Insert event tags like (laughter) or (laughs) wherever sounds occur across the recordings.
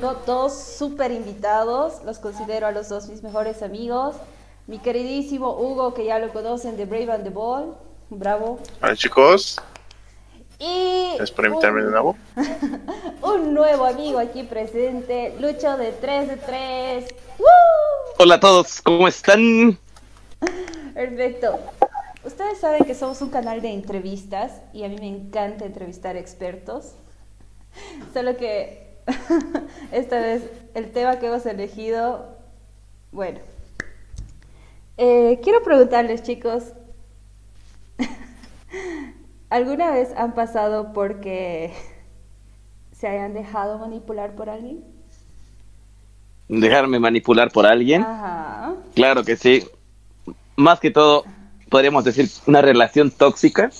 tengo dos super invitados, los considero a los dos mis mejores amigos. Mi queridísimo Hugo, que ya lo conocen de Brave and the Ball. Bravo. Hola chicos. Y Gracias por invitarme de nuevo. (laughs) un nuevo amigo aquí presente, Lucho de 3 de 3. Hola a todos, ¿cómo están? Perfecto. Ustedes saben que somos un canal de entrevistas y a mí me encanta entrevistar expertos. Solo que (laughs) esta vez el tema que hemos elegido, bueno, eh, quiero preguntarles chicos, (laughs) ¿alguna vez han pasado porque se hayan dejado manipular por alguien? ¿Dejarme manipular por alguien? Ajá. Claro que sí. Más que todo, podríamos decir una relación tóxica.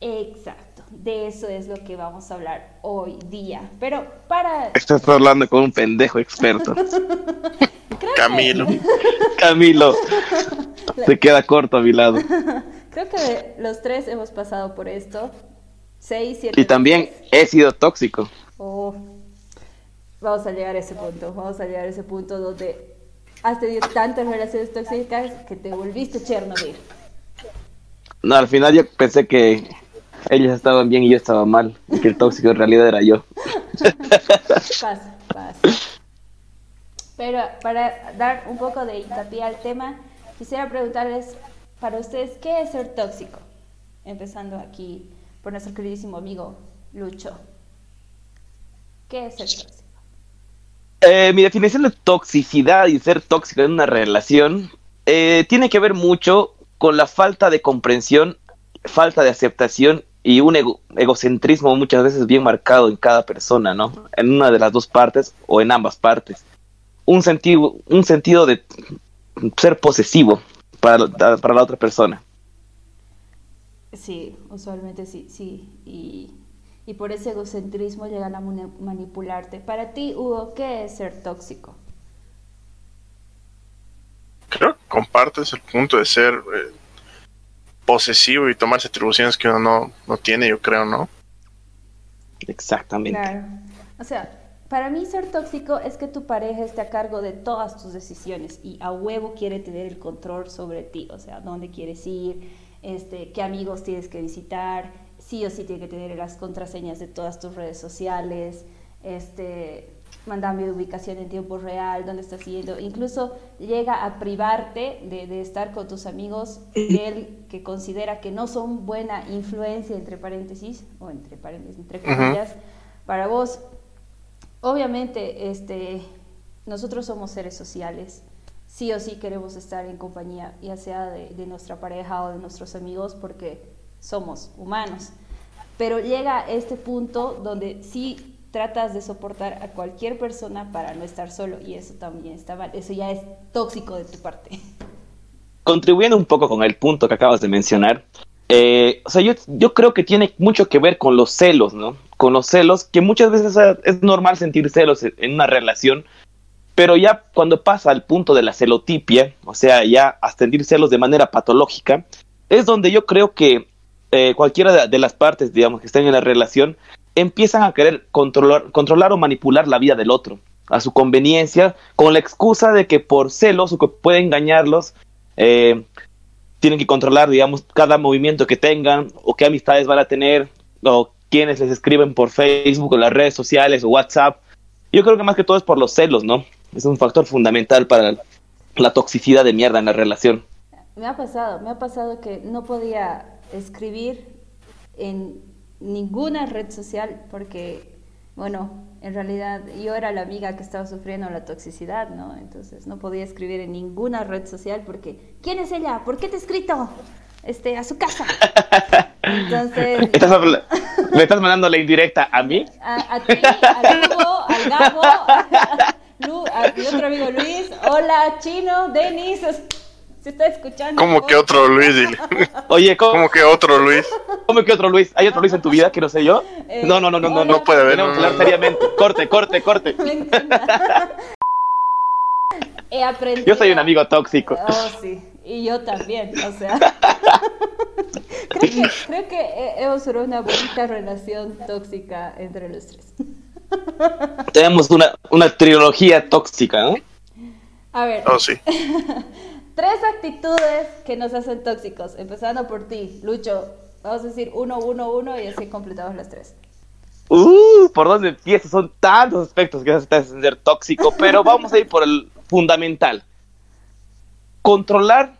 Exacto, de eso es lo que vamos a hablar hoy día. Pero para... Estás hablando con un pendejo experto. (laughs) Camilo. (laughs) Camilo, se queda corto a mi lado. (laughs) Creo que los tres hemos pasado por esto. Seis, siete. Y también he sido tóxico. Oh, vamos a llegar a ese punto. Vamos a llegar a ese punto donde has tenido tantas relaciones tóxicas que te volviste Chernobyl. No, al final yo pensé que ellos estaban bien y yo estaba mal. Y que el tóxico en realidad era yo. Pasa, pasa. Pero para dar un poco de hincapié al tema, quisiera preguntarles para ustedes, ¿qué es ser tóxico? Empezando aquí por nuestro queridísimo amigo Lucho. ¿Qué es ser tóxico? Eh, mi definición de toxicidad y ser tóxico en una relación eh, tiene que ver mucho con la falta de comprensión, falta de aceptación y un ego- egocentrismo muchas veces bien marcado en cada persona, ¿no? En una de las dos partes o en ambas partes. Un sentido, un sentido de ser posesivo para, la- para la otra persona. Sí, usualmente sí, sí. Y, y por ese egocentrismo llegan a mani- manipularte. Para ti, Hugo, ¿qué es ser tóxico? Creo que compartes el punto de ser eh, posesivo y tomarse atribuciones que uno no, no tiene, yo creo, ¿no? Exactamente. Claro. O sea, para mí ser tóxico es que tu pareja esté a cargo de todas tus decisiones y a huevo quiere tener el control sobre ti. O sea, dónde quieres ir, este, qué amigos tienes que visitar, sí o sí tiene que tener las contraseñas de todas tus redes sociales, este, mandarme de ubicación en tiempo real, dónde estás yendo. Incluso llega a privarte de, de estar con tus amigos de él que considera que no son buena influencia, entre paréntesis, o entre paréntesis, entre comillas, para vos. Obviamente, este, nosotros somos seres sociales. Sí o sí queremos estar en compañía, ya sea de, de nuestra pareja o de nuestros amigos, porque somos humanos. Pero llega este punto donde sí tratas de soportar a cualquier persona para no estar solo, y eso también está mal. Eso ya es tóxico de tu parte. contribuyendo un poco con el punto que acabas de mencionar, eh, o sea, yo, yo creo que tiene mucho que ver con los celos, ¿no? Con los celos, que muchas veces es normal sentir celos en una relación, pero ya cuando pasa al punto de la celotipia, o sea, ya hasta sentir celos de manera patológica, es donde yo creo que eh, cualquiera de, de las partes, digamos, que estén en la relación, empiezan a querer controlar, controlar o manipular la vida del otro a su conveniencia, con la excusa de que por celos o que puede engañarlos, eh, tienen que controlar, digamos, cada movimiento que tengan o qué amistades van a tener o quiénes les escriben por Facebook o las redes sociales o WhatsApp. Yo creo que más que todo es por los celos, ¿no? Es un factor fundamental para la toxicidad de mierda en la relación. Me ha pasado, me ha pasado que no podía escribir en ninguna red social porque, bueno, en realidad yo era la amiga que estaba sufriendo la toxicidad, ¿no? Entonces no podía escribir en ninguna red social porque, ¿quién es ella? ¿Por qué te he escrito? Este, a su casa. Entonces, (laughs) ¿Estás ¿Le estás mandando la indirecta a mí? a, a ti, al Hugo, al Gabo, a, (laughs) Lu- a mi otro amigo Luis, hola, Chino, Denis, se está escuchando. ¿Cómo que otro Luis? Dile. (laughs) Oye, ¿cómo, ¿Cómo que otro Luis? cómo que otro Luis? ¿Hay otro Luis en tu vida que no sé yo? Eh, No, no, no, no, no, no puede haber, no, seriamente. Corte, corte, corte. (laughs) (laughs) He aprendido. Yo soy un amigo tóxico. Oh, sí. Y yo también, o sea. creo que, creo que he- hemos formado una bonita relación tóxica entre los tres. Tenemos una, una trilogía tóxica, ¿no? A ver, Oh, sí. Tres actitudes que nos hacen tóxicos. Empezando por ti, Lucho. Vamos a decir uno, uno, uno y así completamos las tres. Uh, ¿por dónde empiezas? Son tantos aspectos que te hacen ser tóxico, pero vamos a ir por el fundamental. Controlar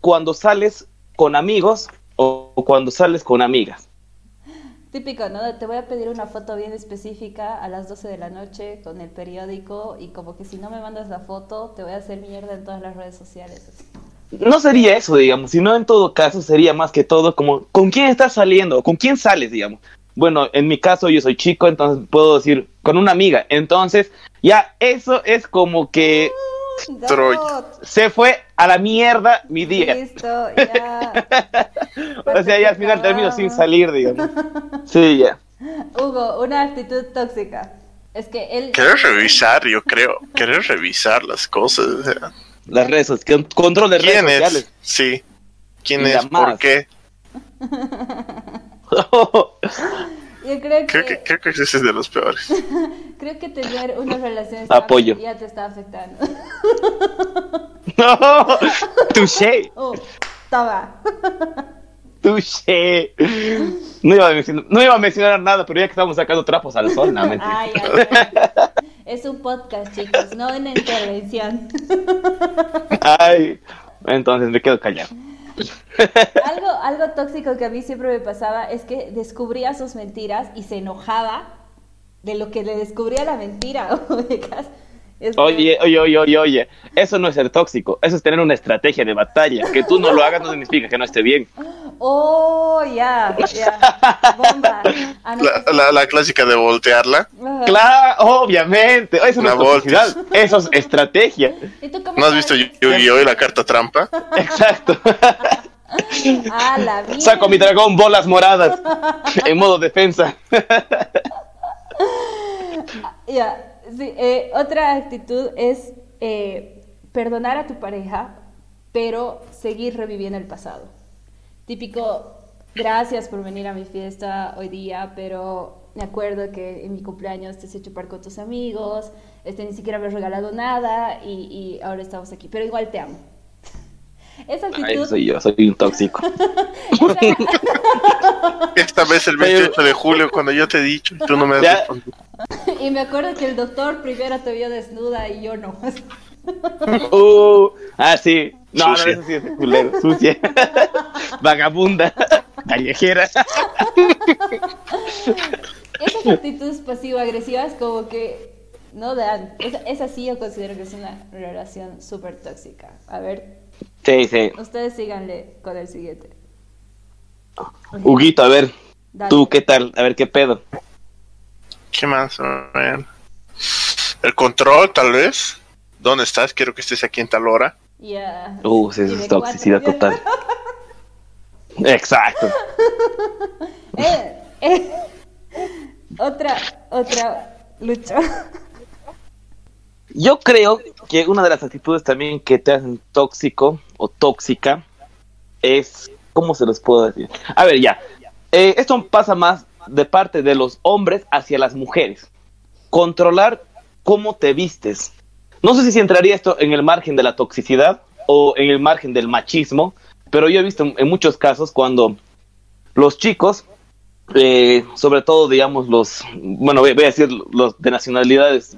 cuando sales con amigos o cuando sales con amigas. Típico, ¿no? Te voy a pedir una foto bien específica a las 12 de la noche con el periódico y como que si no me mandas la foto te voy a hacer mierda en todas las redes sociales. No sería eso, digamos, sino en todo caso sería más que todo como con quién estás saliendo, con quién sales, digamos. Bueno, en mi caso yo soy chico, entonces puedo decir con una amiga. Entonces, ya eso es como que Troya. se fue a la mierda mi día. Listo, ya. (laughs) O sea, ya al final termino sin salir, digamos. (laughs) Sí, ya. Hugo, una actitud tóxica. Es que él... Querer revisar, yo creo. Querer revisar las cosas. o sea, Las redes sociales, control de redes ¿Quién es? sociales. Sí. ¿Quién Y es? ¿Por qué? (laughs) Yo creo que, Creo que, creo que ese es de los peores. (laughs) creo que tener una relación Apoyo. ya te está afectando. (laughs) no, (laughs) touché, Oh, toma. touché. No iba, a mencionar, no iba a mencionar nada, pero ya que estamos sacando trapos al sol, no, mentira. Ay, ay, ay. Es un podcast, chicos, no una intervención. Ay, entonces me quedo callado. (laughs) Algo, algo tóxico que a mí siempre me pasaba es que descubría sus mentiras y se enojaba de lo que le descubría la mentira. (laughs) Es Oye, oye, oye, oye, oye, eso no es ser tóxico, eso es tener una estrategia de batalla. Que tú no lo hagas no significa que no esté bien. Oh, ya, ya. Bomba. Ah, (laughs) no, La, la, la clásica de voltearla. Claro, obviamente, eso no es toxicidad, eso es estrategia. ¿Y tú cómo ¿No has visto Yu-Gi-Oh! y la carta trampa? Exacto. (laughs) Ah, la vida. Saco mi dragón bolas moradas (laughs) en modo defensa. Ya, sí, eh, otra actitud es eh, perdonar a tu pareja, pero seguir reviviendo el pasado. Típico, gracias por venir a mi fiesta hoy día, pero me acuerdo que en mi cumpleaños te hice chupar con tus amigos, este, ni siquiera me has regalado nada y, y ahora estamos aquí, pero igual te amo. (laughs) Esa Ay, actitud, soy yo, soy un tóxico. (laughs) Esta vez el 28 de julio cuando yo te he dicho y tú no me has Ya. respondido. Y me acuerdo que el doctor primero te vio desnuda y yo no. (laughs) Uh, ah, sí. No, no, Sucia. eso sí es culero, sucia. (laughs) Vagabunda, (laughs) callejera. Esas actitudes pasivo-agresivas como que no dan. Esa, esa sí yo considero que es una relación súper tóxica. A ver, Sí, sí. ustedes síganle con el siguiente. Huguito, a ver, Dale. tú, ¿qué tal? A ver, ¿qué pedo? ¿Qué más? El control, tal vez. ¿Dónde estás? Quiero que estés aquí en tal hora. Ya. Uh, sí, eso es toxicidad total. Exacto. (laughs) Eh, eh. Otra, otra lucha. Yo creo que una de las actitudes también que te hacen tóxico o tóxica es, ¿cómo se los puedo decir? A ver, ya. Eh, esto pasa más de parte de los hombres hacia las mujeres. Controlar cómo te vistes. No sé si entraría esto en el margen de la toxicidad o en el margen del machismo, pero yo he visto en muchos casos cuando los chicos, eh, sobre todo, digamos, los, bueno, voy voy a decir los de nacionalidades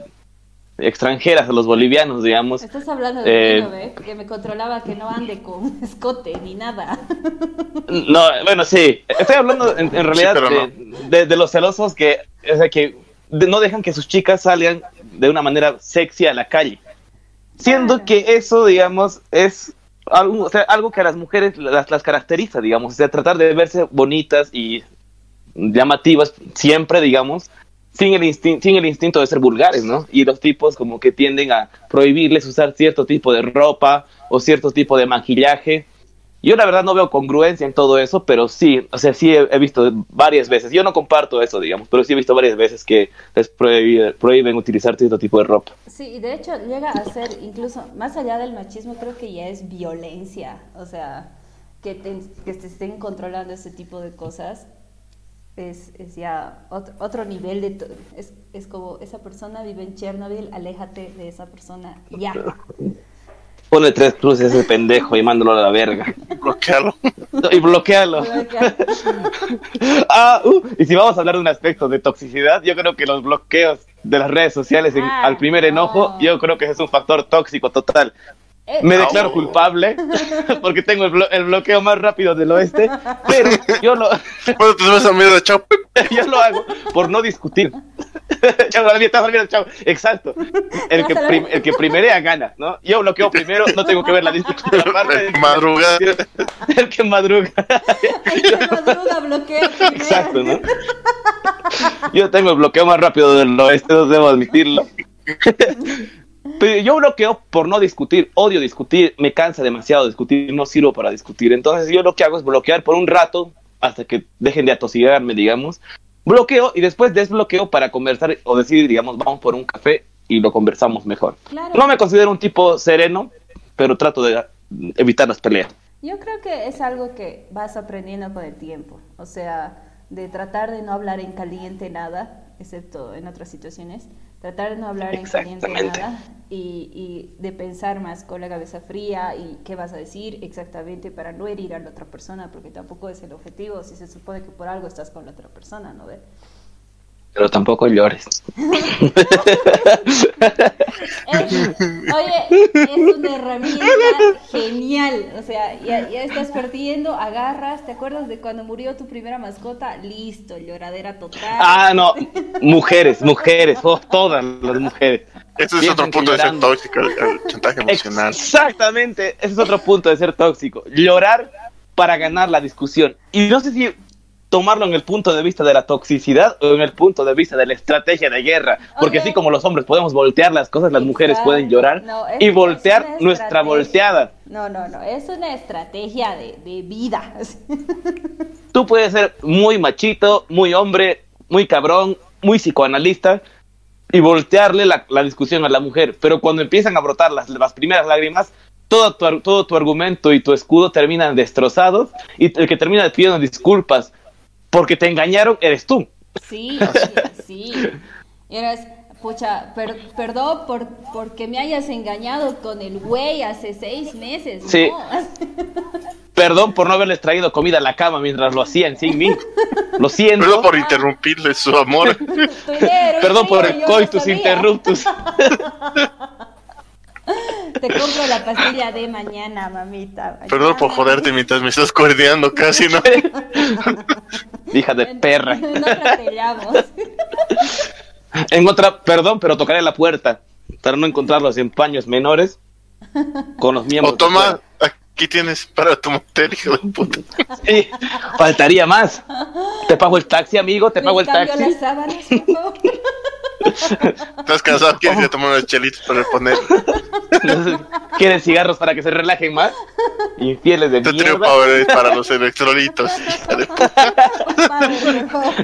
extranjeras, los bolivianos, digamos. Estás hablando de Eh, mí, ¿no ve? Que me controlaba que no ande con (laughs) escote ni nada. No, bueno, sí. Estoy hablando en, en realidad de, de- de los celosos que, o sea, que de- no dejan que sus chicas salgan de una manera sexy a la calle. Siendo Claro. que eso, digamos, es algo, o sea, algo que a las mujeres las, las caracteriza, digamos. O sea, tratar de verse bonitas y llamativas siempre, digamos, sin el, sin el instinto de ser vulgares, ¿no? Y los tipos como que tienden a prohibirles usar cierto tipo de ropa o cierto tipo de maquillaje. Yo la verdad no veo congruencia en todo eso, pero sí, o sea, sí he, he visto varias veces. Yo no comparto eso, digamos, pero sí he visto varias veces que les prohíbe- prohíben utilizar cierto tipo de ropa. Sí, y de hecho llega a ser incluso, más allá del machismo, creo que ya es violencia. O sea, que te, que te estén controlando ese tipo de cosas. Es, es ya otro, otro nivel de... to- Es, es como esa persona vive en Chernobyl, aléjate de esa persona ya. (laughs) Pone tres cruces a ese pendejo y mándalo a la verga. (laughs) Bloquearlo. Y bloquealo. Bloquea. (laughs) Ah, uh, y si vamos a hablar de un aspecto de toxicidad, yo creo que los bloqueos de las redes sociales en- Ah, al primer enojo, no. yo creo que ese es un factor tóxico total. Me Ah, declaro oh. culpable (laughs) porque tengo el, blo- el bloqueo más rápido del oeste, pero yo lo, (laughs) Bueno, te subes a mierda, chao. (laughs) yo lo hago por no discutir. Chao, a la mierda, a la mierda, chao. Exacto. El que, prim- el que primerea gana, ¿no? Yo bloqueo primero, no tengo que ver la discusión. aparte. Madrugada. El que madruga. El que madruga bloquea primero. Exacto, ¿no? Yo tengo el bloqueo más rápido del oeste, no debo admitirlo. Pero yo bloqueo por no discutir, odio discutir, me cansa demasiado discutir, no sirvo para discutir. Entonces yo lo que hago es bloquear por un rato hasta que dejen de atosigarme, digamos. Bloqueo y después desbloqueo para conversar o decir, digamos, vamos por un café y lo conversamos mejor. Claro. No me considero un tipo sereno, pero trato de evitar las peleas. Yo creo que es algo que vas aprendiendo con el tiempo, o sea, de tratar de no hablar en caliente nada, excepto en otras situaciones, tratar de no hablar en caliente nada y, y de pensar más con la cabeza fría y qué vas a decir exactamente para no herir a la otra persona, porque tampoco es el objetivo, si se supone que por algo estás con la otra persona, ¿no ves? Pero tampoco llores. Es- oye, es una herramienta genial. O sea, ya, ya estás perdiendo, agarras. ¿Te acuerdas de cuando murió tu primera mascota? Listo, lloradera total. Ah, no, mujeres, mujeres, oh, todas las mujeres. Ese es Piensan otro punto de ser tóxico, el, el chantaje emocional. Exactamente, ese es otro punto de ser tóxico. Llorar para ganar la discusión. Y no sé si tomarlo en el punto de vista de la toxicidad o en el punto de vista de la estrategia de guerra. Porque Ok. así como los hombres podemos voltear las cosas, las mujeres pueden llorar No, y voltear nuestra volteada. No, no, no. Es una estrategia de, de vida. (laughs) Tú puedes ser muy machito, muy hombre, muy cabrón, muy psicoanalista y voltearle la, la discusión a la mujer. Pero cuando empiezan a brotar las, las primeras lágrimas, todo tu, todo tu argumento y tu escudo terminan destrozados y el que termina pidiendo disculpas porque te engañaron eres tú. Sí, sí. Y eres, pucha, per- perdón por porque me hayas engañado con el güey hace seis meses. Sí. ¿no? Perdón por no haberles traído comida a la cama mientras lo hacían sin mí. Lo siento. Perdón por interrumpirle su amor. Perdón por el coitus interruptus. (laughs) (laughs) Te compro la pastilla de mañana, mamita. Perdón por joderte mientras me estás coordiando casi, ¿no? (laughs) Hija de perra. (laughs) No te atropellamos. En otra, perdón, pero tocaré la puerta para no encontrarlos en paños menores con los miembros. O toma, aquí tienes para tu motel, hijo de puta. Sí, faltaría más. Te pago el taxi, amigo, te pago ¿Me el taxi. las sábanas, por favor? Estás cansado, quieres ir a tomar unos chelitos para reponer. (laughs) ¿Quieren cigarros para que se relajen más? Infieles de Te mierda. Powerade para los electrolitos, hija de puta.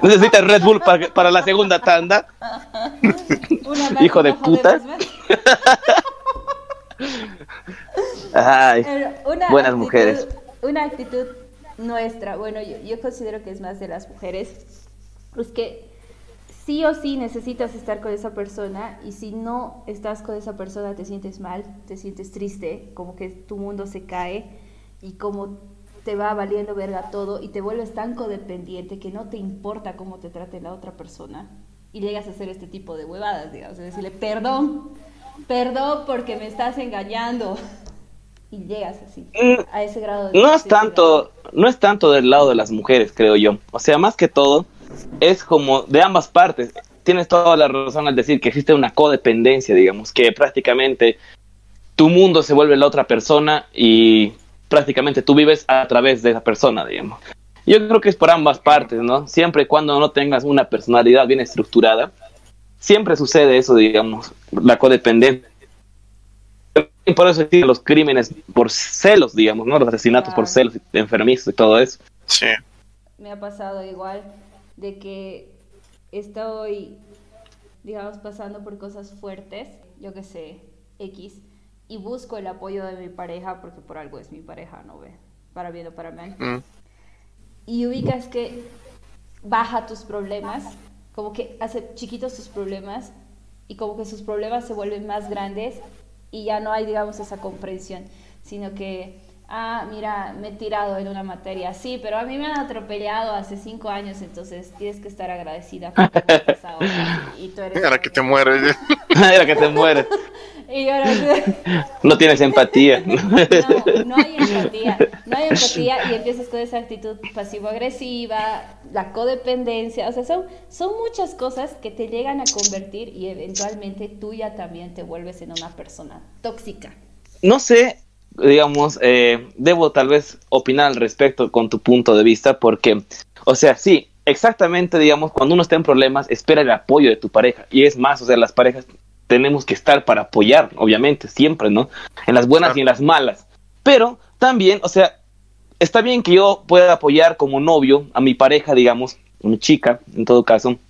Necesitas Red Bull para, para la segunda tanda. Una Hijo de puta. (laughs) Ay, Buenas actitud- mujeres. Una actitud nuestra, bueno, yo, yo considero que es más de las mujeres, pues que sí o sí necesitas estar con esa persona y si no estás con esa persona te sientes mal, te sientes triste, como que tu mundo se cae y como te va valiendo verga todo y te vuelves tan codependiente que no te importa cómo te trate la otra persona y llegas a hacer este tipo de huevadas, digamos, de decirle perdón, perdón porque me estás engañando y llegas así Mm, a ese grado de no es tanto, no es tanto del lado de las mujeres, creo yo. O sea, más que todo, es como de ambas partes. Tienes toda la razón al decir que existe una codependencia, digamos, que prácticamente tu mundo se vuelve la otra persona y prácticamente tú vives a través de esa persona, digamos. Yo creo que es por ambas partes, ¿no? Siempre y cuando no tengas una personalidad bien estructurada, siempre sucede eso, digamos, la codependencia. Y por eso existen los crímenes por celos, digamos, ¿no? Los asesinatos por Claro. celos enfermizos y todo eso. Sí. me ha pasado igual de que estoy, digamos, pasando por cosas fuertes, yo que sé, X, y busco el apoyo de mi pareja porque por algo es mi pareja, ¿no ve? Para bien o para mal. Mm. Y ubicas que baja tus problemas, como que hace chiquitos tus problemas y como que sus problemas se vuelven más grandes y ya no hay, digamos, esa comprensión, sino que ah, mira, me he tirado en una materia, sí, pero a mí me han atropellado hace cinco años, entonces tienes que estar agradecida por lo que ha pasado. Y tú eres... (laughs) Era que te mueres. Era (laughs) (laughs) que te mueres. Y ahora... (laughs) No tienes empatía. (laughs) No, no hay empatía. No hay empatía y empiezas con esa actitud pasivo-agresiva, la codependencia, o sea, son, son muchas cosas que te llegan a convertir y eventualmente tú ya también te vuelves en una persona tóxica. No sé, digamos, eh, debo tal vez opinar al respecto con tu punto de vista, porque, o sea, sí, exactamente, digamos, cuando uno está en problemas, espera el apoyo de tu pareja. Y es más, o sea, las parejas tenemos que estar para apoyar, obviamente, siempre, ¿no? En las buenas y en las malas. Pero también, o sea, está bien que yo pueda apoyar como novio a mi pareja, digamos, una chica, en todo caso,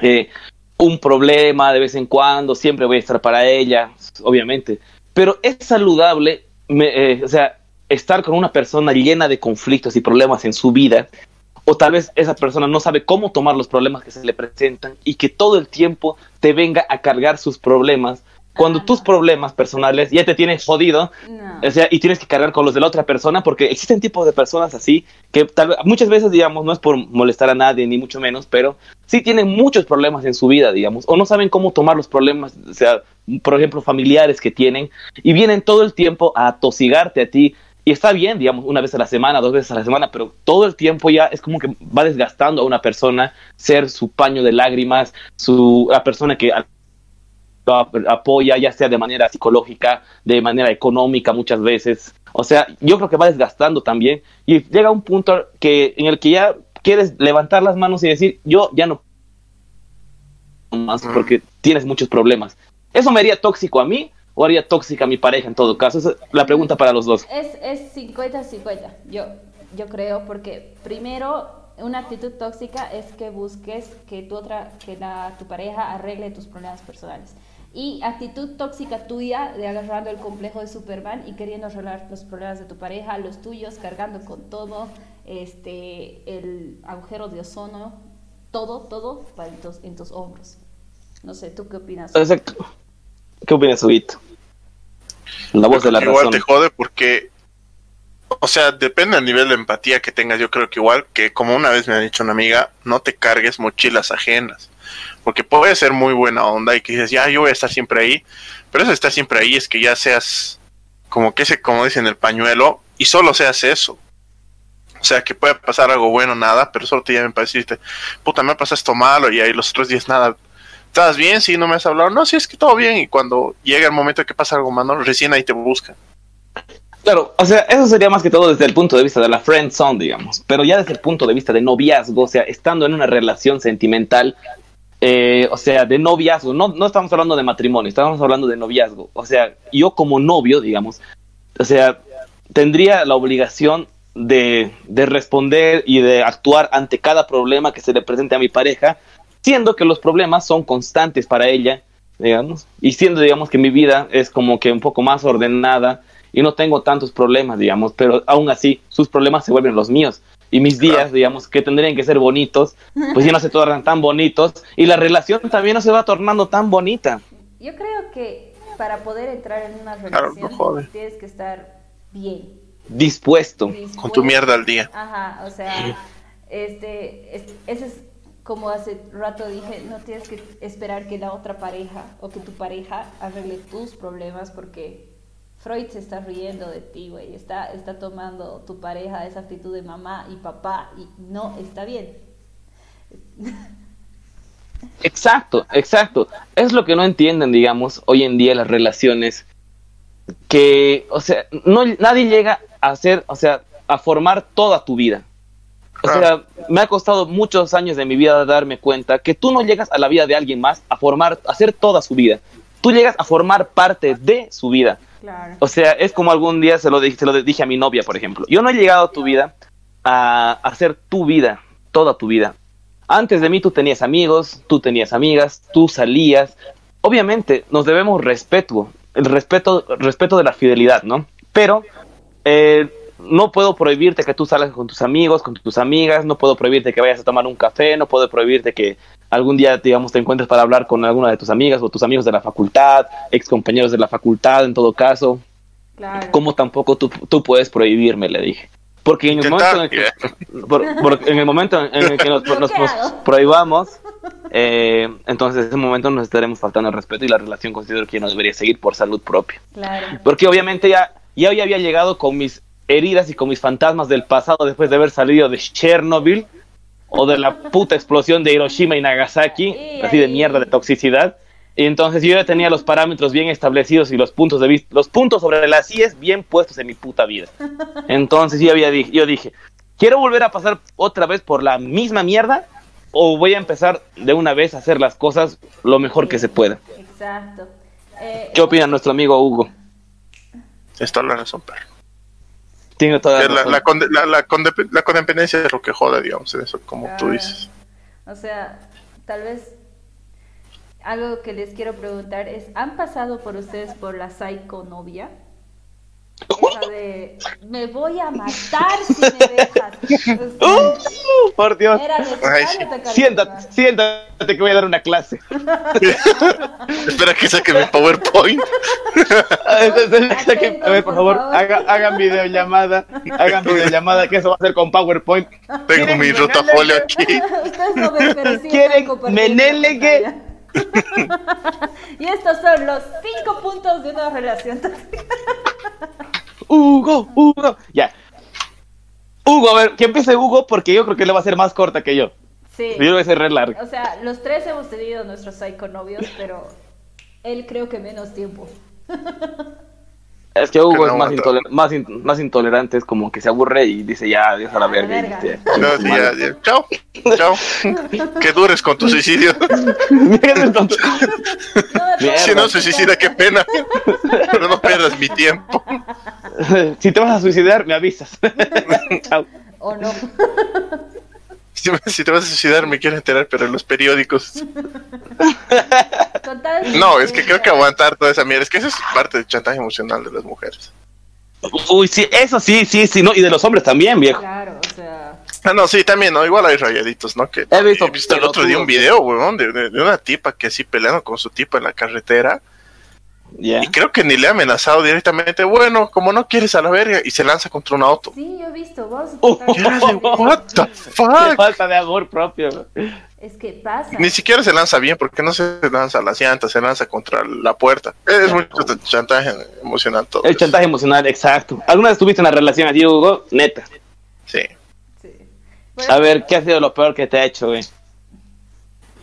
eh, un problema de vez en cuando, siempre voy a estar para ella, obviamente. Pero es saludable eh, o sea, estar con una persona llena de conflictos y problemas en su vida, o tal vez esa persona no sabe cómo tomar los problemas que se le presentan y que todo el tiempo te venga a cargar sus problemas cuando tus problemas personales ya te tienen jodido, o sea, y tienes que cargar con los de la otra persona, porque existen tipos de personas así, que tal, muchas veces, digamos, no es por molestar a nadie, ni mucho menos, pero sí tienen muchos problemas en su vida, digamos, o no saben cómo tomar los problemas, o sea, por ejemplo, familiares que tienen, y vienen todo el tiempo a tosigarte a ti, y está bien, digamos, una vez a la semana, dos veces a la semana, pero todo el tiempo ya es como que va desgastando a una persona ser su paño de lágrimas, su, la persona que apoya, ya sea de manera psicológica, de manera económica muchas veces. O sea, yo creo que va desgastando también y llega un punto que, en el que ya quieres levantar las manos y decir, yo ya no más porque tienes muchos problemas. ¿Eso me haría tóxico a mí o haría tóxica a mi pareja en todo caso? Esa es la pregunta para los dos. Es 50-50, yo, yo creo, porque primero una actitud tóxica es que busques que tu otra que la, tu pareja arregle tus problemas personales y actitud tóxica tuya de agarrando el complejo de Superman y queriendo arreglar los problemas de tu pareja, los tuyos, cargando con todo, este, el agujero de ozono, todo, todo para en, tus, en tus hombros. No sé, ¿tú qué opinas? Exacto. ¿Qué opinas, Huguito? La voz de la igual te jode porque, o sea, depende del nivel de empatía que tengas. Yo creo que igual que, como una vez me ha dicho una amiga, no te cargues mochilas ajenas porque puede ser muy buena onda y que dices, ya, yo voy a estar siempre ahí, pero eso está siempre ahí es que ya seas como que ese, como dicen, el pañuelo y solo seas eso. O sea, que puede pasar algo bueno, nada, pero solo te llamen para decirte, puta, me pasa esto malo y ahí los otros días nada. ¿Estás bien? Sí, no me has hablado. No, sí, es que todo bien. Y cuando llega el momento de que pasa algo malo, recién ahí te buscan. Claro, o sea, eso sería más que todo desde el punto de vista de la friend zone, digamos. Pero ya desde el punto de vista de noviazgo, o sea, estando en una relación sentimental, eh, o sea, de noviazgo, no, no estamos hablando de matrimonio, estamos hablando de noviazgo. O sea, yo como novio, digamos, o sea, tendría la obligación de, de responder y de actuar ante cada problema que se le presente a mi pareja, siendo que los problemas son constantes para ella, digamos, y siendo, digamos, que mi vida es como que un poco más ordenada y no tengo tantos problemas, digamos, pero aún así sus problemas se vuelven los míos y mis días, digamos, que tendrían que ser bonitos, pues ya no se tornan tan bonitos y la relación también no se va tornando tan bonita. Yo creo que para poder entrar en una relación tienes que estar bien. Dispuesto. Con tu mierda al día. Ajá, o sea, este, ese es como hace rato dije, no tienes que esperar que la otra pareja o que tu pareja arregle tus problemas porque Freud se está riendo de ti, güey. Está, está tomando tu pareja esa actitud de mamá y papá y no está bien. (laughs) Exacto, exacto. Es lo que no entienden, digamos, hoy en día las relaciones. Que, o sea, no, nadie llega a hacer, o sea, a formar toda tu vida. O sea, me ha costado muchos años de mi vida darme cuenta que tú no llegas a la vida de alguien más a formar, a hacer toda su vida. Tú llegas a formar parte de su vida. O sea, es como algún día se lo, dije, se lo dije a mi novia, por ejemplo. Yo no he llegado a tu vida a hacer tu vida, toda tu vida. Antes de mí tú tenías amigos, tú tenías amigas, tú salías. Obviamente nos debemos respeto, el respeto, respeto de la fidelidad, ¿no? Pero eh, no puedo prohibirte que tú salgas con tus amigos, con tus amigas, no puedo prohibirte que vayas a tomar un café, no puedo prohibirte que algún día, digamos, te encuentres para hablar con alguna de tus amigas o tus amigos de la facultad, ex compañeros de la facultad, en todo caso. Claro. Como tampoco tú, tú puedes prohibirme, le dije. Porque en el, momento en, el que, en el momento en el que nos, prohibamos, eh, entonces en ese momento nos estaremos faltando el respeto y la relación considero que no debería seguir por salud propia. Claro. Porque obviamente ya, ya había llegado con mis heridas y con mis fantasmas del pasado después de haber salido de Chernobyl o de la puta explosión de Hiroshima y Nagasaki, así de mierda de toxicidad. Y entonces yo ya tenía los parámetros bien establecidos y los puntos de vista, los puntos sobre las IES bien puestos en mi puta vida. (laughs) Entonces yo había yo dije, quiero volver a pasar otra vez por la misma mierda o voy a empezar de una vez a hacer las cosas lo mejor que se pueda. Exacto. Eh, ¿Qué opina nuestro amigo Hugo? Está la razón, perro. Tiene toda la, la, la, la, codependencia es lo que jode, digamos, eso, como tú dices. O sea, tal vez algo que les quiero preguntar es, ¿han pasado por ustedes por la psiconovia? De me voy a matar si me dejas. (laughs) Uh, por Dios. siéntate, siéntate que voy a dar una clase. (laughs) Espera que saque mi PowerPoint. a ver, por favor, haga, hagan videollamada. Hagan videollamada, que eso va a ser con PowerPoint. Tengo mi rotafolio aquí. (laughs) ¿Quieren menelegue? y estos son los cinco puntos de una relación Hugo, Hugo. Ya. Hugo, a ver, que empiece Hugo porque yo creo que le va a ser más corta que yo. Sí. Yo voy a ser re larga. O sea, los tres hemos tenido nuestros psiconovios, pero él creo que menos tiempo. (laughs) Es que Hugo es más, más, más, intolerante, es como que se aburre y dice ya, adiós a la verga. No, ya, ya. Chao, chao. que dures con tu suicidio. si no se suicida, qué pena. Pero no pierdas mi tiempo. si te vas a suicidar, me avisas. (laughs) chao. O no. Si, te vas a suicidar, me quiero enterar, pero en los periódicos. no, es que creo que aguantar toda esa mierda. Es que eso es parte del chantaje emocional de las mujeres. Uy, sí, eso sí, sí, sí, no, y de los hombres también, viejo. Claro, o sea. Ah, no, sí, también, ¿no? Igual hay rayaditos, ¿no? Que, he visto, el otro día un video, weón, de, de, una tipa que así peleando con su tipo en la carretera y creo que ni le ha amenazado directamente, bueno, como no quieres a la verga, y se lanza contra un auto. Sí, yo he visto, vos. what the fuck? falta de amor propio. Es que pasa. Ni siquiera se lanza bien, porque no se lanza a las llantas, se lanza contra la puerta. Es mucho chantaje emocional todo. El chantaje emocional, exacto. ¿Alguna vez tuviste una relación así, Hugo? Neta. Sí. sí. A ver, ¿qué ha sido lo peor que te ha hecho, güey?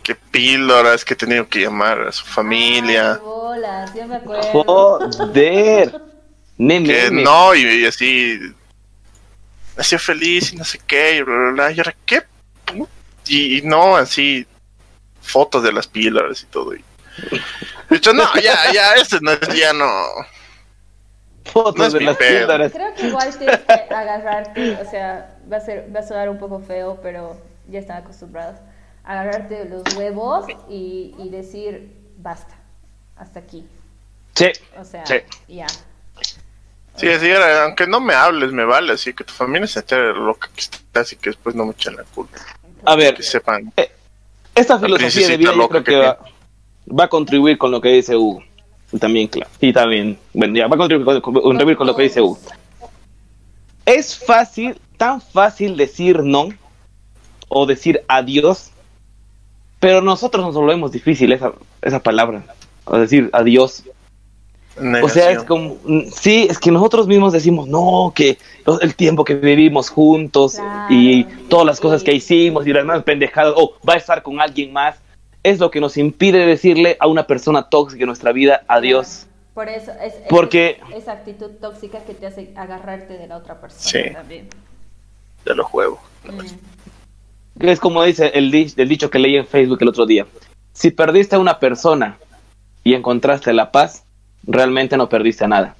qué píldoras que he tenido que llamar a su familia. Ay, me acuerdo. Joder. que no, y, así. Así feliz y no sé qué, y bla, bla, bla. Y ahora, ¿qué? Y, no, así. Fotos de las píldoras y todo. Y, dicho, no, ya, ya, este no es, ya no. Fotos de las píldoras. Creo que igual tienes que agarrarte, o sea, va a, ser, va a sonar un poco feo, pero ya están acostumbrados agarrarte los huevos y, y decir, basta, hasta aquí. Sí. O sea, ya. Sí, así era, aunque no me hables, me vale, así que tu familia se entere loca que está, así que después no me echen la culpa. A ver, que sepan. Eh, esta filosofía de vida yo creo que, va, va, a contribuir con lo que dice Hugo. También, claro. Y también, bueno, ya va a contribuir con, contribuir con lo que dice Hugo. Es fácil, tan fácil decir no o decir adiós pero nosotros nos volvemos difícil esa, esa palabra, es decir, adiós. O sea, es como, sí, es que nosotros mismos decimos, no, que el tiempo que vivimos juntos y todas las cosas que hicimos y las más pendejadas, o va a estar con alguien más, es lo que nos impide decirle a una persona tóxica en nuestra vida adiós. Por eso, es, Porque, esa actitud tóxica que te hace agarrarte de la otra persona sí, también. De los juegos. Mm. Es como dice el, dicho que leí en Facebook el otro día. Si perdiste a una persona y encontraste la paz, realmente no perdiste nada.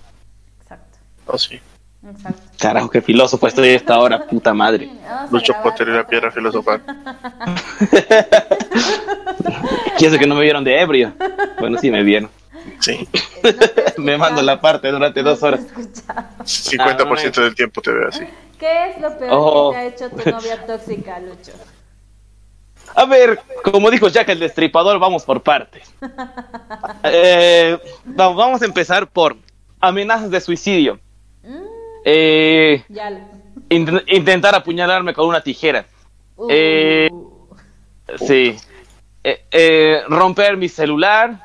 Exacto. Oh, sí. Exacto. Carajo, qué filósofo estoy esta hora, puta madre. Lucho Potter y la piedra filosofal. (laughs) ¿Quién que no me vieron de ebrio? Bueno, sí me vieron. Sí. (laughs) me mando la parte durante dos horas. 50% del tiempo te veo así. ¿Qué es lo peor que oh. te ha hecho tu novia tóxica, Lucho? A ver, como dijo Jack el Destripador, vamos por partes. Eh, vamos a empezar por amenazas de suicidio. Mm. Eh, intentar apuñalarme con una tijera. Uh. Eh, sí. romper mi celular.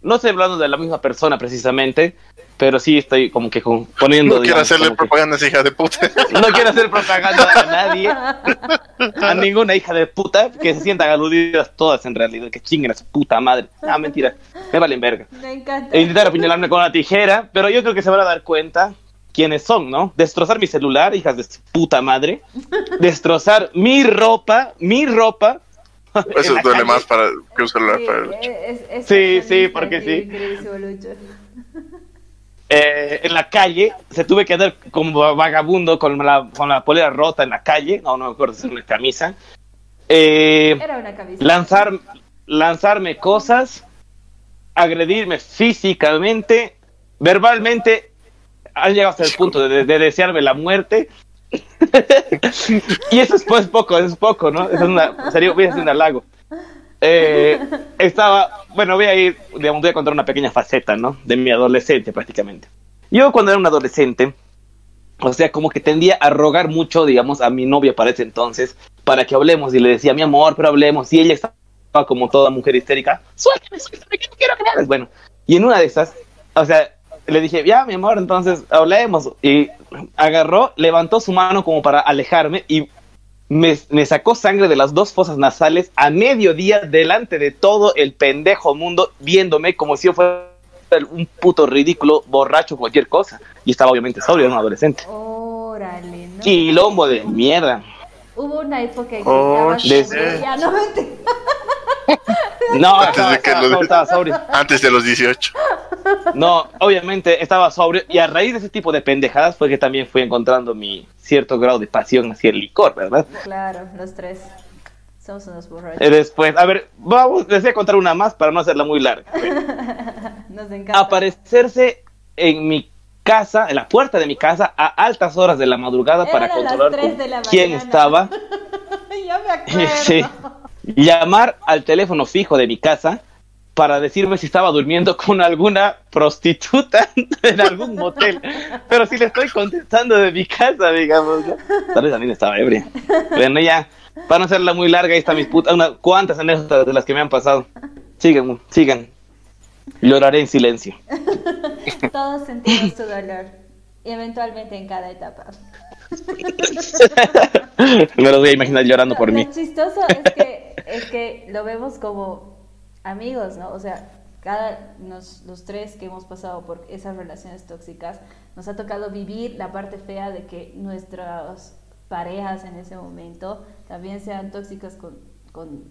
No estoy hablando de la misma persona precisamente, pero sí estoy como que poniendo. No quiero hacerle propaganda a esa hija de puta. (laughs) No quiero hacer propaganda a nadie, a ninguna hija de puta, que se sientan aludidas todas en realidad, que chinguen a su puta madre. Ah, mentira, me valen verga. Me encanta. E intentar apuñalarme con una tijera, pero yo creo que se van a dar cuenta quiénes son, ¿no? Destrozar mi celular, hijas de su puta madre. Destrozar mi ropa, mi ropa. (laughs) Eso duele más para que un celular para el Sí, sí, porque sí. (laughs) Eh, en la calle, se tuve que dar como vagabundo con la, con la polera rota en la calle, no, no me acuerdo si era una camisa. Eh, era una camisa. Lanzar, lanzarme cosas, agredirme físicamente, verbalmente, han llegado hasta el punto de, desearme la muerte. (laughs) y eso es pues poco, es poco, ¿no? Es una, sería, voy a un halago. Eh, (laughs) estaba, bueno, voy a ir, digamos, voy a contar una pequeña faceta, ¿no? De mi adolescencia prácticamente. Yo cuando era un adolescente, o sea, como que tendía a rogar mucho, digamos, a mi novia para ese entonces, para que hablemos, y le decía, mi amor, pero hablemos, y ella estaba como toda mujer histérica, suéltame, suéltame, que no quiero hagas. Bueno, y en una de esas, o sea, le dije, ya, mi amor, entonces hablemos, y agarró, levantó su mano como para alejarme, y me, sacó sangre de las dos fosas nasales a mediodía delante de todo el pendejo mundo viéndome como si yo fuera un puto ridículo, borracho, cualquier cosa. Y estaba obviamente sobrio, era un adolescente. Órale, ¿no? Quilombo de mierda. Hubo una época en que oh, ya no me (laughs) No, antes, de que no, estaba sobrio. antes de los 18. No, obviamente estaba sobrio y a raíz de ese tipo de pendejadas fue que también fui encontrando mi cierto grado de pasión hacia el licor, ¿verdad? Claro, los tres. Somos unos borrachos. Eh, después, a ver, vamos, les voy a contar una más para no hacerla muy larga. (laughs) Nos encanta. Aparecerse en mi casa, en la puerta de mi casa, a altas horas de la madrugada para controlar quién estaba. (laughs) ya me (laughs) acuerdo. sí llamar al teléfono fijo de mi casa para decirme si estaba durmiendo con alguna prostituta (laughs) en algún motel. Pero si le estoy contestando de mi casa, digamos. Tal vez también estaba ebria. Bueno, ya, para no hacerla muy larga, ahí está mis putas, unas cuantas anécdotas de las que me han pasado. Sigan, sigan. Lloraré en silencio. (laughs) Todos sentimos tu dolor. Y eventualmente en cada etapa. (laughs) Me lo voy a imaginar llorando por mí. Lo chistoso es que, es que lo vemos como amigos, ¿no? O sea, cada los tres que hemos pasado por esas relaciones tóxicas, nos ha tocado vivir la parte fea de que nuestras parejas en ese momento también sean tóxicas con, con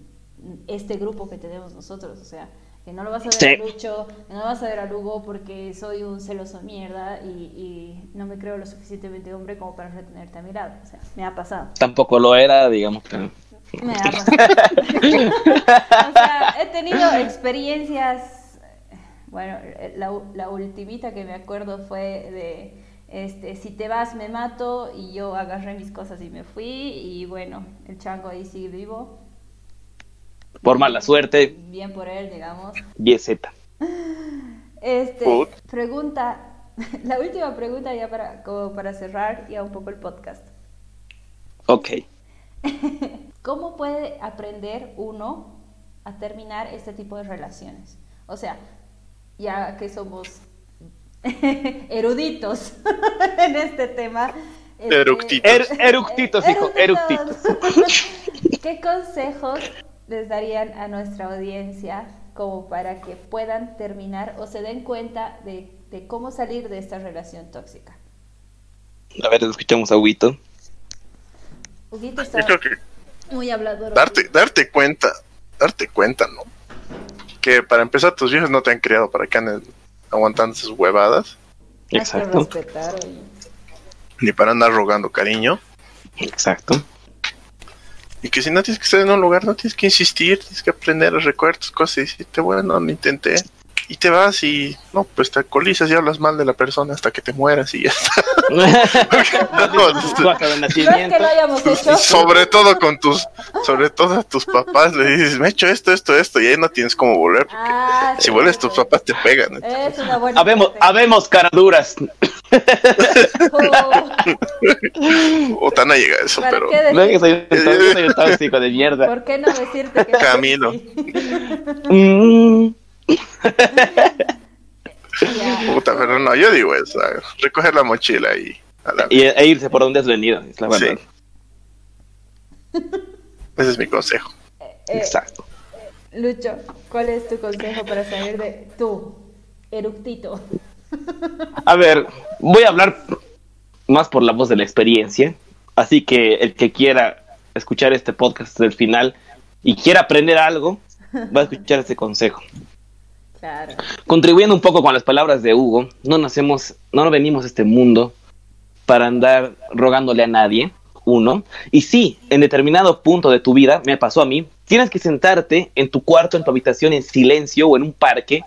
este grupo que tenemos nosotros. O sea, no lo vas a ver a Lucho, no lo vas a ver a Lugo porque soy un celoso mierda y, no me creo lo suficientemente hombre como para retenerte a mi lado. O sea, me ha pasado. Tampoco lo era, digamos. Me pasado. (laughs) o sea, he tenido experiencias, bueno, la, la ultimita que me acuerdo fue de este, si te vas me mato y yo agarré mis cosas y me fui y bueno, el chango ahí sigue vivo por mala suerte. Bien por él, digamos. Z. Este, pregunta, (laughs) la última pregunta ya para, como para cerrar ya un poco el podcast. Ok. (laughs) ¿Cómo puede aprender uno a terminar este tipo de relaciones? O sea, ya que somos (laughs) eruditos (laughs) en este tema. Este, eructitos. Er, eructitos, hijo, eructitos. (laughs) ¿Qué consejos les darían a nuestra audiencia como para que puedan terminar o se den cuenta de, cómo salir de esta relación tóxica? A ver, escuchamos a Huguito. Huguito está muy hablador. Darte, darte cuenta, darte cuenta, ¿no? Que para empezar tus viejos no te han criado para que anden aguantando sus huevadas. Exacto. Ni para andar rogando cariño. Exacto. Y que si no tienes que estar en un lugar, no tienes que insistir, tienes que aprender los recuerdos, cosas y decirte, bueno, no intenté, y te vas y no, pues te alcoholizas y hablas mal de la persona hasta que te mueras y ya está. (laughs) Sobre todo con tus, sobre todo a tus papás le dices, me he hecho esto, esto, esto, y ahí no tienes cómo volver. Ah, si vuelves tus papás te pegan. habemos, habemos caraduras. (laughs) o tan a llegar eso, pero. No, que (laughs) soy, un tóxico de mierda. ¿Por qué no decirte que Camino. (laughs) Puta, pero no, yo digo eso, recoger la mochila y, y e irse por donde has venido, es la verdad. Ese es mi consejo. Eh, eh, Exacto. Lucho, ¿cuál es tu consejo para salir de tu eructito? A ver, voy a hablar más por la voz de la experiencia, así que el que quiera escuchar este podcast del final y quiera aprender algo, va a escuchar este consejo. Contribuyendo un poco con las palabras de Hugo, no nacemos, no venimos a este mundo para andar rogándole a nadie, uno. Y sí, en determinado punto de tu vida, me pasó a mí, tienes que sentarte en tu cuarto, en tu habitación, en silencio o en un parque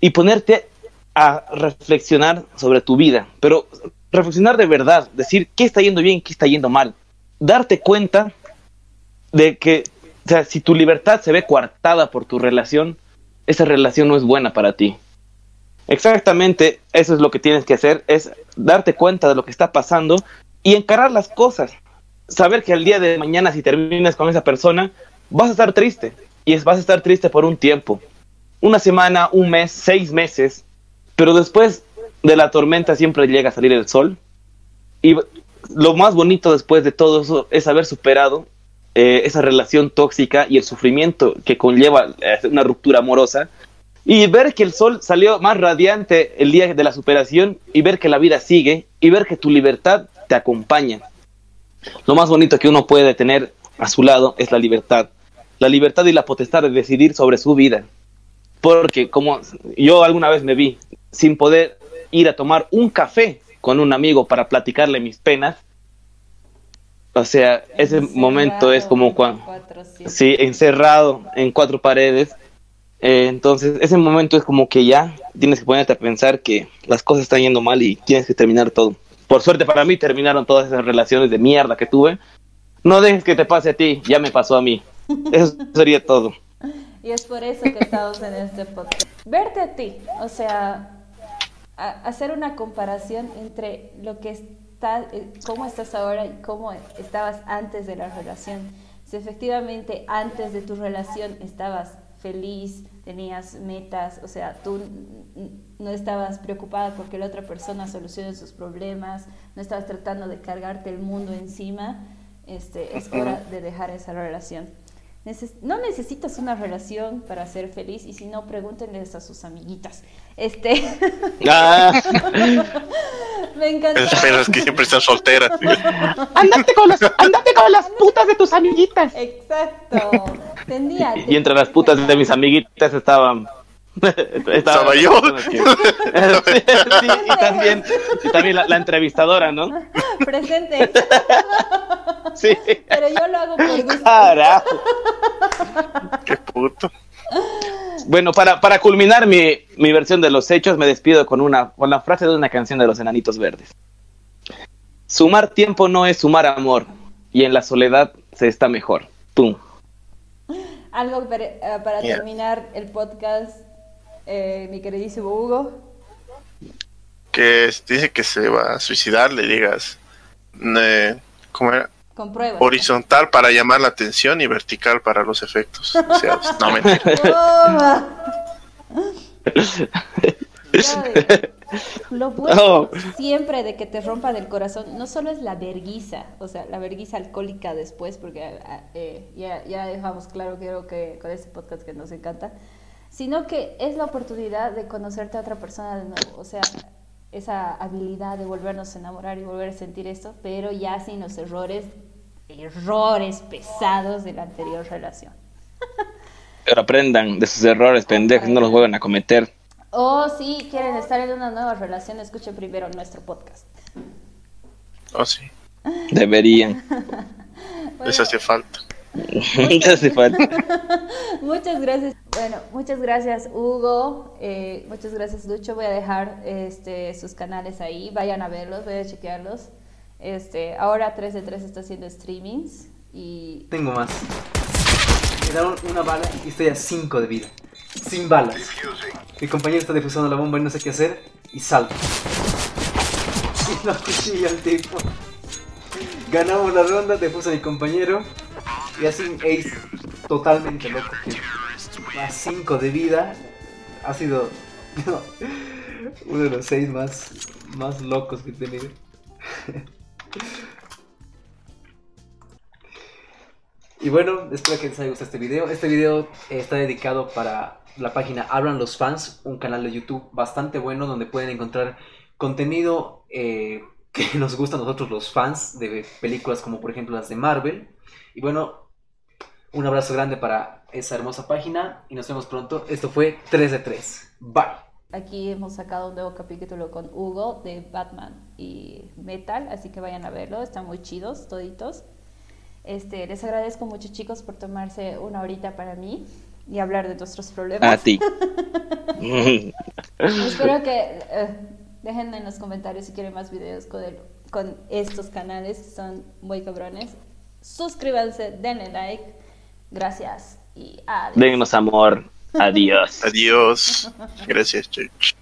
y ponerte a reflexionar sobre tu vida. Pero reflexionar de verdad, decir qué está yendo bien, qué está yendo mal. Darte cuenta de que, si tu libertad se ve coartada por tu relación, esa relación no es buena para ti. Exactamente, eso es lo que tienes que hacer, es darte cuenta de lo que está pasando y encarar las cosas. Saber que al día de mañana si terminas con esa persona, vas a estar triste y vas a estar triste por un tiempo. Una semana, un mes, seis meses, pero después de la tormenta siempre llega a salir el sol. Y lo más bonito después de todo eso es haber superado eh, esa relación tóxica y el sufrimiento que conlleva eh, una ruptura amorosa y ver que el sol salió más radiante el día de la superación y ver que la vida sigue y ver que tu libertad te acompaña. Lo más bonito que uno puede tener a su lado es la libertad. La libertad y la potestad de decidir sobre su vida. Porque como yo alguna vez me vi sin poder ir a tomar un café con un amigo para platicarle mis penas, o sea, ese momento es como cuando... Sí, encerrado en cuatro paredes. Eh, entonces, ese momento es como que ya tienes que ponerte a pensar que las cosas están yendo mal y tienes que terminar todo. Por suerte para mí terminaron todas esas relaciones de mierda que tuve. No dejes que te pase a ti, ya me pasó a mí. (laughs) Eso sería todo. Y es por eso que estamos en este podcast. Verte a ti, o sea, hacer una comparación entre lo que eh, cómo estás ahora y cómo estabas antes de la relación. Si efectivamente antes de tu relación estabas feliz, tenías metas, o sea, tú no estabas preocupada porque la otra persona solucione sus problemas, no estabas tratando de cargarte el mundo encima, este, es hora de dejar esa relación no necesitas una relación para ser feliz y si no, pregúntenles a sus amiguitas. Este. (laughs) Ah. (laughs) Me encanta. Es que siempre están solteras. (laughs) andate, con las, andate con las putas de tus amiguitas. Exacto. Y entre las putas de mis amiguitas estaban estaba, yo. Sí, y también, y también la, entrevistadora, ¿no? Presente. Sí. Pero yo lo hago por gusto. Carajo. Qué puto. Bueno, para, para culminar mi, mi, versión de los hechos, me despido con, una, con la frase de una canción de los Enanitos Verdes. Sumar tiempo no es sumar amor, y en la soledad se está mejor. ¡Pum! Algo para, eh, para terminar el podcast eh, mi queridísimo Hugo. Que dice que se va a suicidar, le digas, eh, ¿cómo era? Horizontal para llamar la atención y vertical para los efectos. O sea, (laughs) no (laughs) Lo bueno siempre de que te rompa del corazón no solo es la verguiza, o sea, la verguiza alcohólica después, porque eh, ya, ya dejamos claro, creo que con este podcast que nos encanta, sino que es la oportunidad de conocerte a otra persona de nuevo, o sea, esa habilidad de volvernos a enamorar y volver a sentir esto, pero ya sin los errores, errores pesados de la anterior relación. (laughs) Pero aprendan de sus errores, pendejos, no los vuelvan a cometer. O si quieren estar en una nueva relación, escuchen primero nuestro podcast. Oh, sí. Deberían. (laughs) Les hace falta. (laughs) muchas, (laughs) muchas gracias. Bueno, muchas gracias Hugo, eh, muchas gracias Lucho. Voy a dejar este, sus canales ahí, vayan a verlos, voy a chequearlos. Este, ahora 3 de 3 está haciendo streamings y... Tengo más. Me da una bala y estoy a 5 de vida. Sin balas. Mi compañero está defusando la bomba y no sé qué hacer y salto. (laughs) Y no cuchilla el tipo. Ganamos la ronda, defusa a mi compañero y así un ace totalmente loco. a 5 de vida ha sido uno de los 6 más, más locos que he tenido. Y bueno, espero que les haya gustado este video. Este video está dedicado para la página Abran los Fans, un canal de YouTube bastante bueno donde pueden encontrar contenido eh, que nos gusta a nosotros los fans de películas como por ejemplo las de Marvel. Y bueno, un abrazo grande para esa hermosa página y nos vemos pronto. Esto fue 3 de 3. Bye. Aquí hemos sacado un nuevo capítulo con Hugo de Batman y Metal, así que vayan a verlo, están muy chidos toditos. Este, les agradezco mucho chicos por tomarse una horita para mí y hablar de nuestros problemas. A ti. (laughs) Espero que eh, dejen en los comentarios si quieren más videos con, con estos canales, son muy cabrones. Suscríbanse, denle like. Gracias y adiós. Dennos amor. Adiós. Adiós. Gracias, Church.